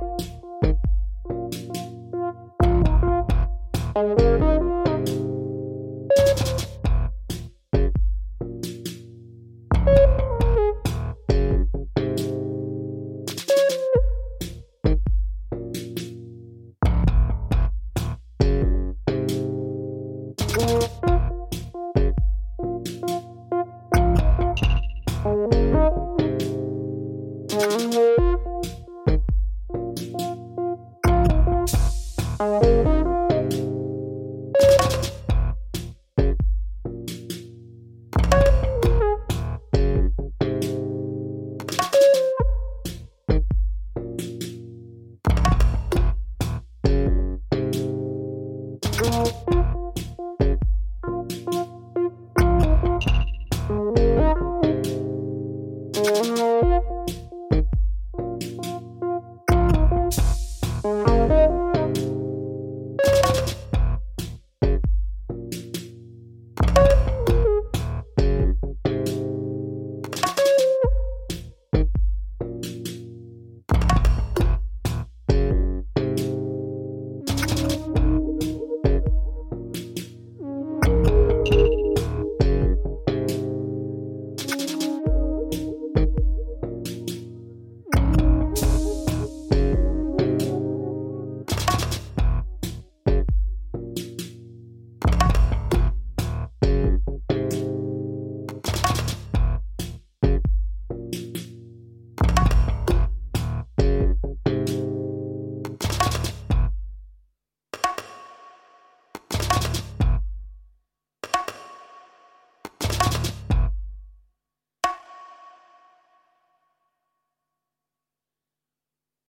you